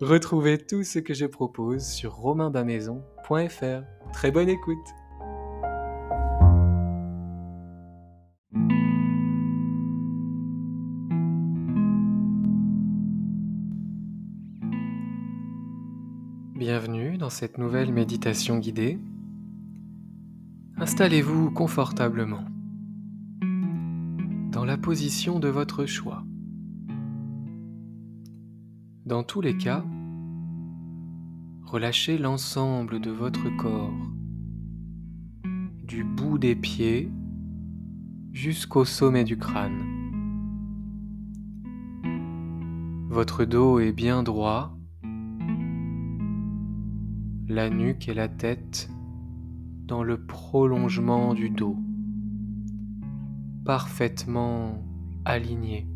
Retrouvez tout ce que je propose sur romainbamaison.fr. Très bonne écoute Bienvenue dans cette nouvelle méditation guidée. Installez-vous confortablement dans la position de votre choix. Dans tous les cas, relâchez l'ensemble de votre corps, du bout des pieds jusqu'au sommet du crâne. Votre dos est bien droit, la nuque et la tête dans le prolongement du dos, parfaitement alignés.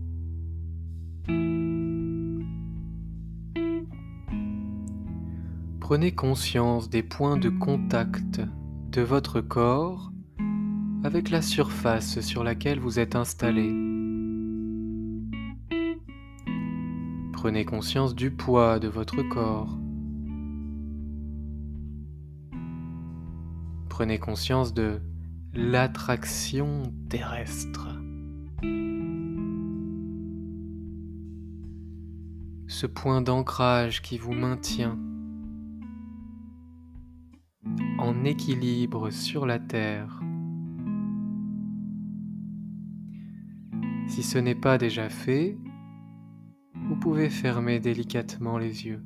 Prenez conscience des points de contact de votre corps avec la surface sur laquelle vous êtes installé. Prenez conscience du poids de votre corps. Prenez conscience de l'attraction terrestre. Ce point d'ancrage qui vous maintient équilibre sur la terre. Si ce n'est pas déjà fait, vous pouvez fermer délicatement les yeux.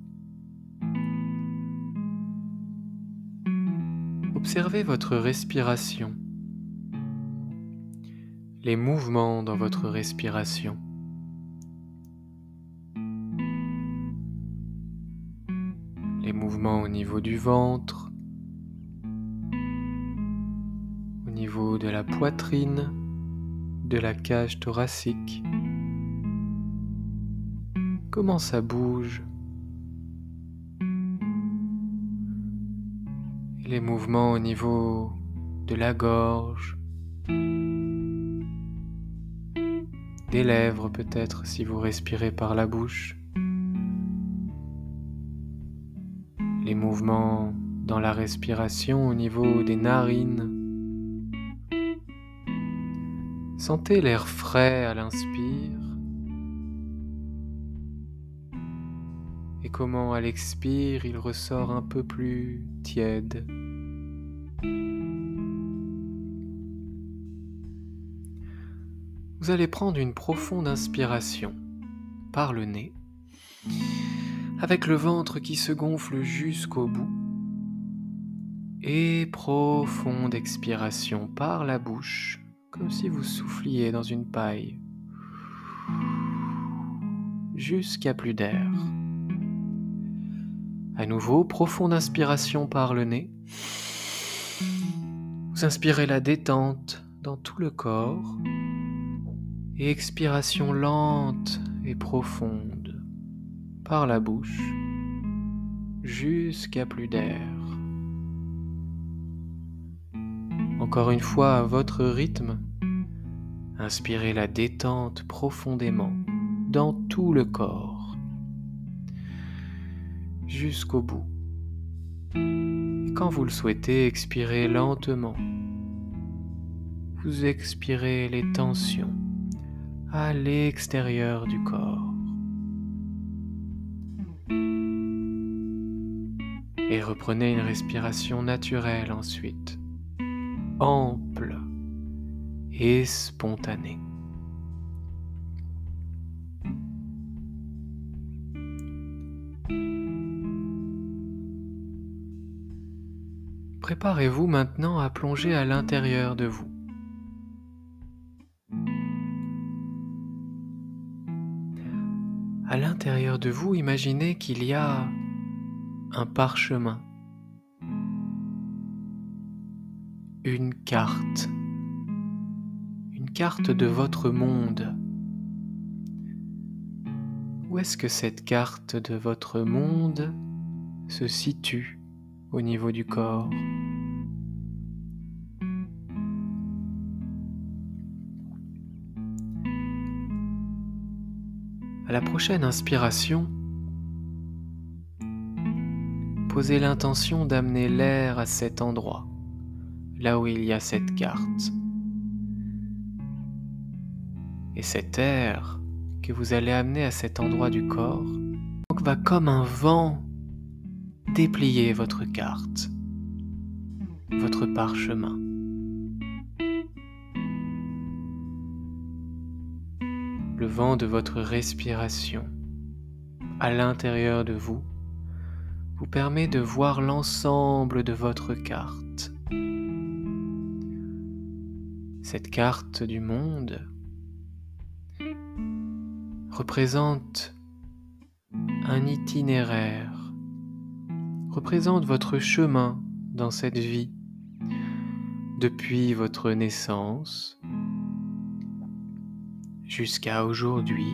Observez votre respiration, les mouvements dans votre respiration. Les mouvements au niveau du ventre, de la poitrine, de la cage thoracique. Comment ça bouge? Les mouvements au niveau de la gorge, des lèvres peut-être si vous respirez par la bouche. Les mouvements dans la respiration au niveau des narines Sentez l'air frais à l'inspire et comment à l'expire il ressort un peu plus tiède. Vous allez prendre une profonde inspiration par le nez, avec le ventre qui se gonfle jusqu'au bout, et profonde expiration par la bouche comme si vous souffliez dans une paille, jusqu'à plus d'air. À nouveau, profonde inspiration par le nez. Vous inspirez la détente dans tout le corps et expiration lente et profonde par la bouche jusqu'à plus d'air. Encore une fois à votre rythme, inspirez la détente profondément dans tout le corps, jusqu'au bout. Et quand vous le souhaitez, expirez lentement. Vous expirez les tensions à l'extérieur du corps. Et reprenez une respiration naturelle ensuite, ample et spontanée. Préparez-vous maintenant à plonger à l'intérieur de vous. À l'intérieur de vous, imaginez qu'il y a un parchemin, une carte, une carte de votre monde. Où est-ce que cette carte de votre monde se situe au niveau du corps? À la prochaine inspiration, posez l'intention d'amener l'air à cet endroit, là où il y a cette carte. Et cet air que vous allez amener à cet endroit du corps va comme un vent déplier votre carte, votre parchemin. Le vent de votre respiration à l'intérieur de vous vous permet de voir l'ensemble de votre carte. Cette carte du monde représente un itinéraire, représente votre chemin dans cette vie depuis votre naissance jusqu'à aujourd'hui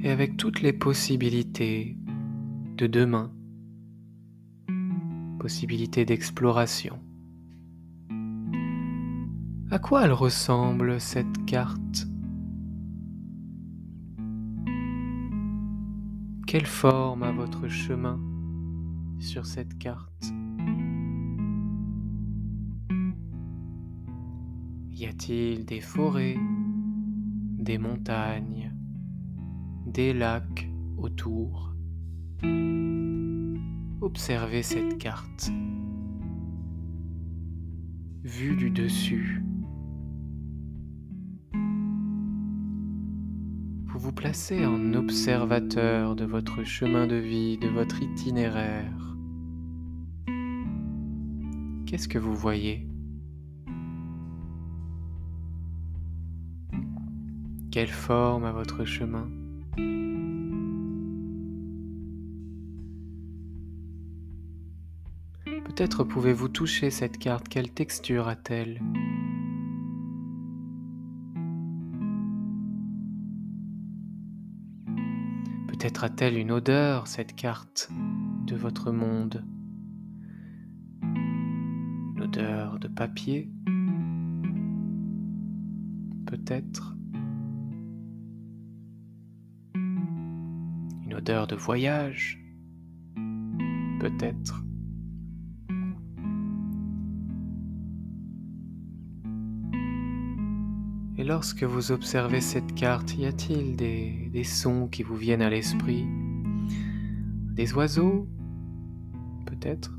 et avec toutes les possibilités de demain, possibilités d'exploration. À quoi elle ressemble cette carte? Quelle forme a votre chemin sur cette carte? Y a-t-il des forêts, des montagnes, des lacs autour? Observez cette carte. Vue du dessus. Vous placez en observateur de votre chemin de vie, de votre itinéraire. Qu'est-ce que vous voyez? Quelle forme a votre chemin? Peut-être pouvez-vous toucher cette carte. Quelle texture a-t-elle? Peut-être a-t-elle une odeur, cette carte, de votre monde? Une odeur de papier? Peut-être? Une odeur de voyage? Peut-être? Et lorsque vous observez cette carte, y a-t-il des, sons qui vous viennent à l'esprit? Des oiseaux Peut-être?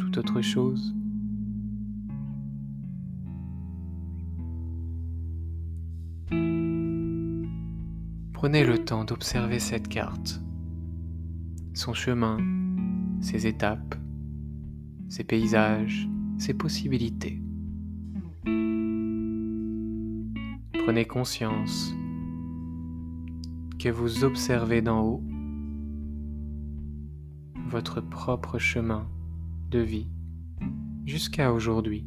Tout autre chose? Prenez le temps d'observer cette carte, son chemin, ses étapes, ses paysages, ses possibilités. Prenez conscience que vous observez d'en haut votre propre chemin de vie jusqu'à aujourd'hui.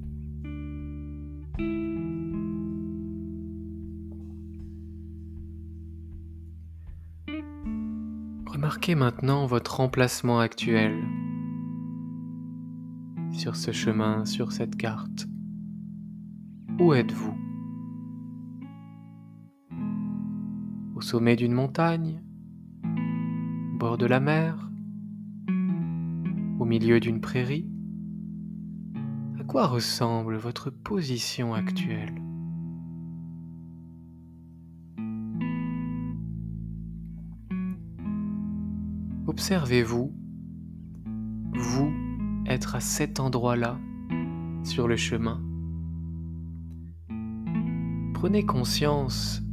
Remarquez maintenant votre emplacement actuel sur ce chemin, sur cette carte. Où êtes-vous? Au sommet d'une montagne, au bord de la mer, au milieu d'une prairie À quoi ressemble votre position actuelle? Observez-vous, vous être à cet endroit-là sur le chemin. Prenez conscience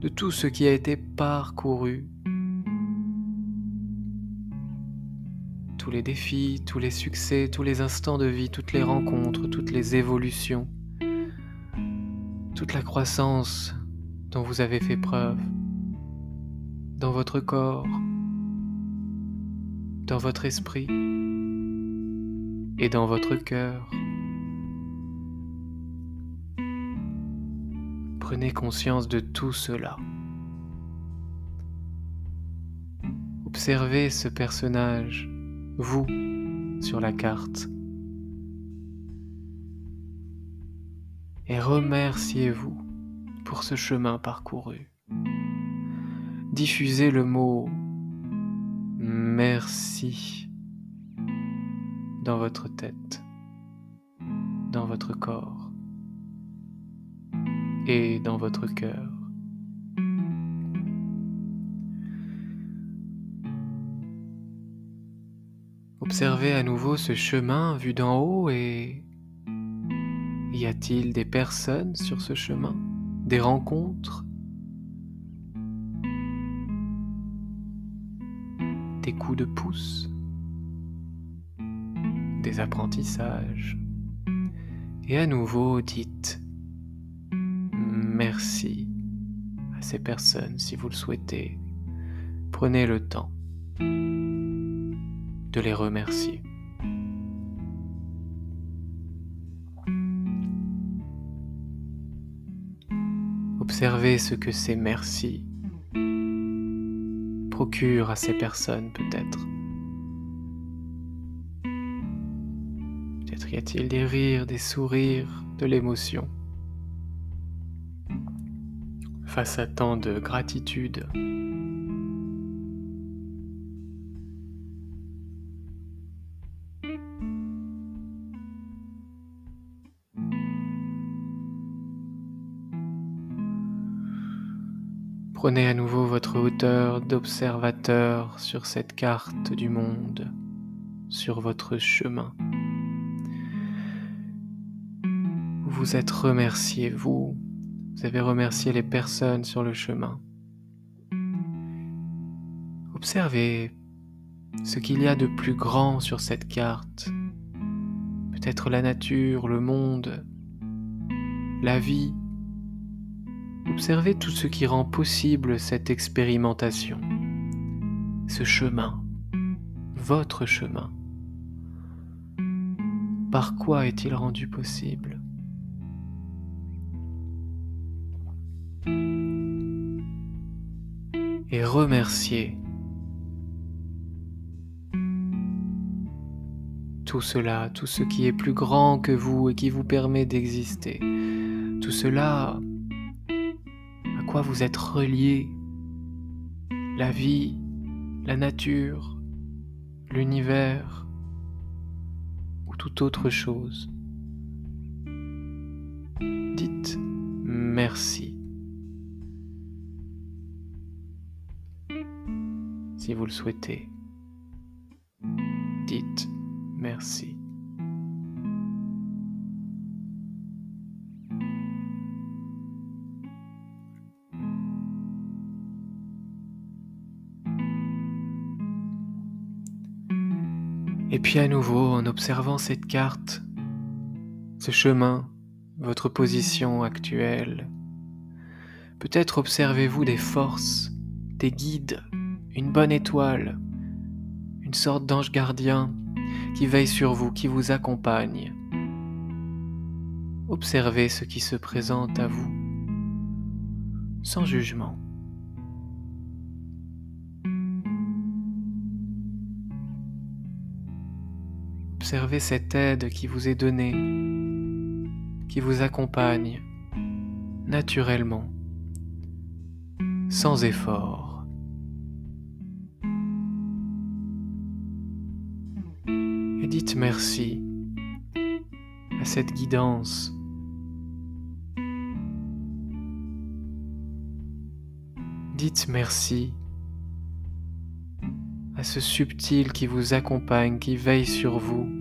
de tout ce qui a été parcouru, tous les défis, tous les succès, tous les instants de vie, toutes les rencontres, toutes les évolutions, toute la croissance dont vous avez fait preuve dans votre corps, dans votre esprit et dans votre cœur. Prenez conscience de tout cela. Observez ce personnage, vous, sur la carte. Et remerciez-vous pour ce chemin parcouru. Diffusez le mot merci dans votre tête, dans votre corps dans votre cœur. Observez à nouveau ce chemin vu d'en haut et y a-t-il des personnes sur ce chemin? Des rencontres? Des coups de pouce? Des apprentissages? Et à nouveau dites merci à ces personnes si vous le souhaitez. Prenez le temps de les remercier. Observez ce que ces merci procurent à ces personnes peut-être. Peut-être y a-t-il des rires, des sourires, de l'émotion. Face à tant de gratitude. Prenez à nouveau votre hauteur d'observateur sur cette carte du monde, sur votre chemin. Vous êtes remercié, vous, vous avez remercié les personnes sur le chemin. Observez ce qu'il y a de plus grand sur cette carte. Peut-être la nature, le monde, la vie. Observez tout ce qui rend possible cette expérimentation, ce chemin, votre chemin. Par quoi est-il rendu possible? Et remercier tout cela, tout ce qui est plus grand que vous et qui vous permet d'exister, tout cela à quoi vous êtes relié, la vie, la nature, l'univers ou toute autre chose? Dites merci. Vous le souhaitez. Dites merci. Et puis à nouveau, en observant cette carte, ce chemin, votre position actuelle, peut-être observez-vous des forces, des guides une bonne étoile, une sorte d'ange gardien qui veille sur vous, qui vous accompagne. Observez ce qui se présente à vous, sans jugement. Observez cette aide qui vous est donnée, qui vous accompagne naturellement, sans effort. Dites merci à cette guidance. Dites merci à ce subtil qui vous accompagne, qui veille sur vous.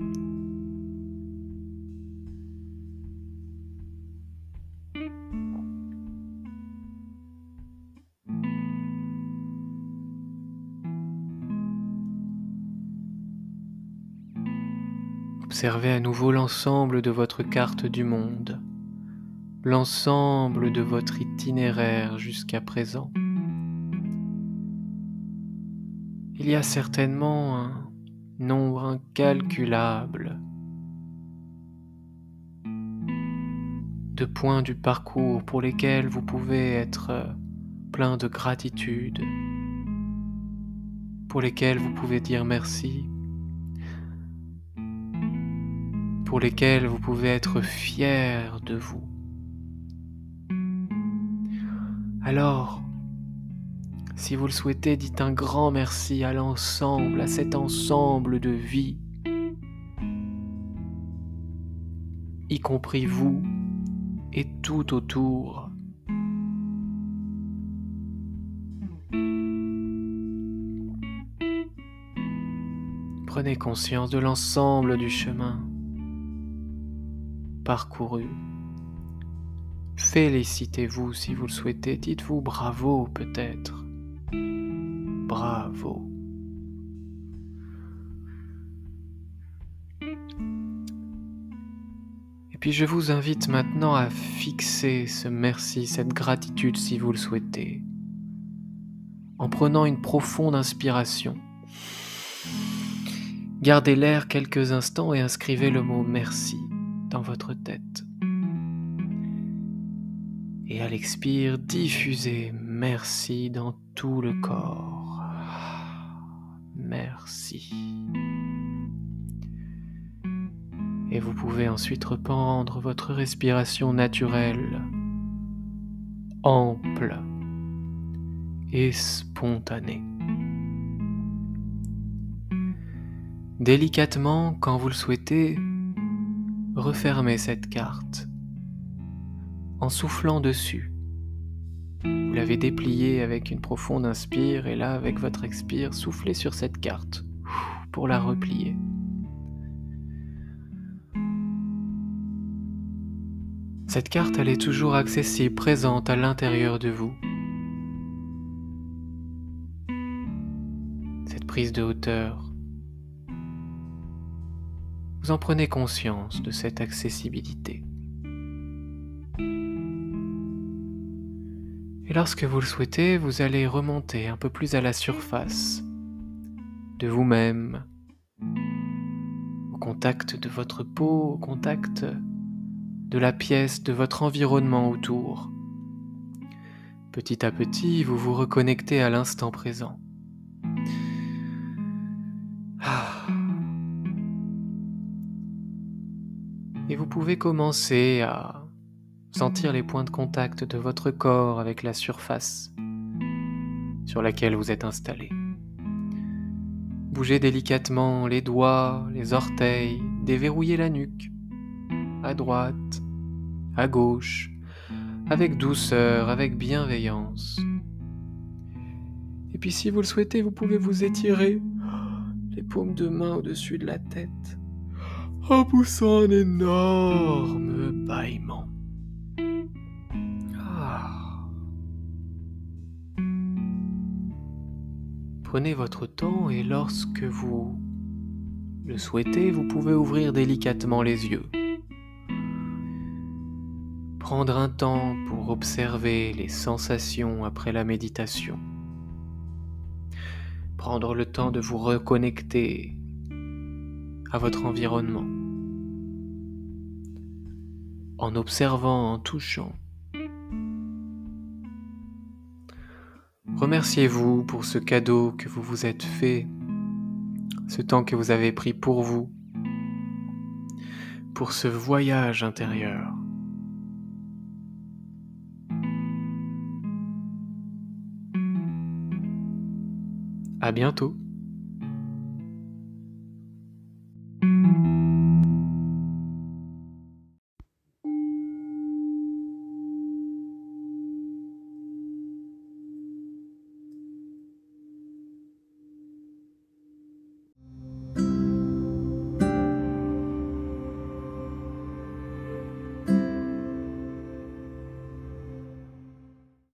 Observez à nouveau l'ensemble de votre carte du monde, l'ensemble de votre itinéraire jusqu'à présent. Il y a certainement un nombre incalculable de points du parcours pour lesquels vous pouvez être plein de gratitude, pour lesquels vous pouvez dire merci, pour lesquels vous pouvez être fier de vous. Alors, si vous le souhaitez, dites un grand merci à l'ensemble, à cet ensemble de vie, y compris vous et tout autour. Prenez conscience de l'ensemble du chemin Félicitez-vous si vous le souhaitez, dites-vous bravo peut-être. Bravo. Et puis je vous invite maintenant à fixer ce merci, cette gratitude si vous le souhaitez, en prenant une profonde inspiration. Gardez l'air quelques instants et inscrivez le mot merci dans votre tête. Et à l'expire, diffusez merci dans tout le corps. Merci. Et vous pouvez ensuite reprendre votre respiration naturelle, ample et spontanée. Délicatement, quand vous le souhaitez, refermez cette carte en soufflant dessus. Vous l'avez dépliée avec une profonde inspire et là, avec votre expire, soufflez sur cette carte pour la replier. Cette carte, elle est toujours accessible, présente à l'intérieur de vous. Cette prise de hauteur, en prenez conscience de cette accessibilité. Et lorsque vous le souhaitez, vous allez remonter un peu plus à la surface de vous-même, au contact de votre peau, au contact de la pièce, de votre environnement autour. Petit à petit, vous vous reconnectez à l'instant présent. Et vous pouvez commencer à sentir les points de contact de votre corps avec la surface sur laquelle vous êtes installé. Bougez délicatement les doigts, les orteils, déverrouillez la nuque, à droite, à gauche, avec douceur, avec bienveillance. Et puis si vous le souhaitez, vous pouvez vous étirer les paumes de main au-dessus de la tête en poussant un énorme bâillement. Ah. Prenez votre temps et lorsque vous le souhaitez, vous pouvez ouvrir délicatement les yeux. Prendre un temps pour observer les sensations après la méditation. Prendre le temps de vous reconnecter à votre environnement en observant, en touchant. Remerciez-vous pour ce cadeau que vous vous êtes fait, ce temps que vous avez pris pour vous, pour ce voyage intérieur. À bientôt